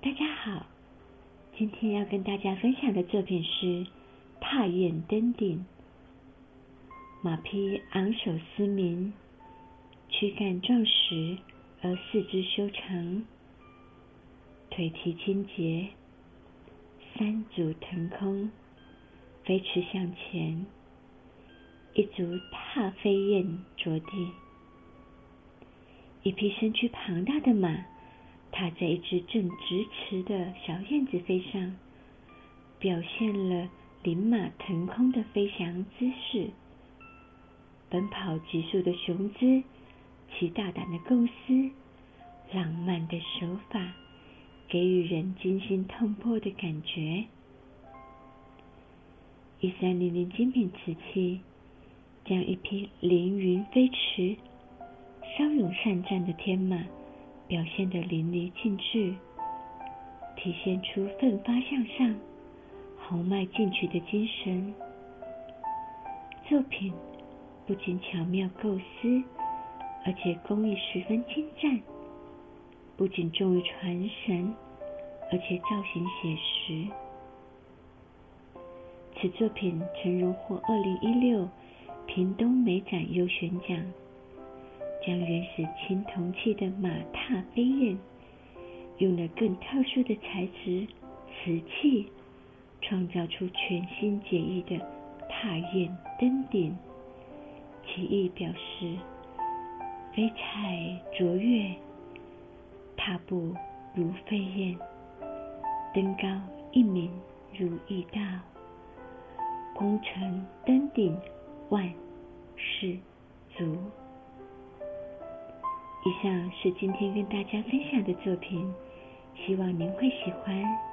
大家好，今天要跟大家分享的作品是《踏雁登顶》。马匹昂首嘶鸣，躯干壮实而四肢修长，腿蹄清洁，三足腾空，飞驰向前，一足踏飞燕着地。一匹身躯庞大的马。踏在一只正直驰的小燕子飞上，表现了灵马腾空的飞翔姿势。奔跑急速的雄姿，其大胆的构思，浪漫的手法，给予人惊心动魄的感觉。一三零零精品瓷器，将一匹凌云飞驰、骁勇善战的天马。表现得淋漓尽致，体现出奋发向上、豪迈进取的精神。作品不仅巧妙构思，而且工艺十分精湛，不仅重于传神，而且造型写实。此作品曾荣获二零一六屏东美展优选奖。将原始青铜器的马踏飞燕，用了更特殊的材质瓷器，创造出全新简易的踏燕登顶。其意表示飞彩卓越，踏步如飞燕，登高一鸣如意道，功成登顶万事足。以上是今天跟大家分享的作品，希望您会喜欢。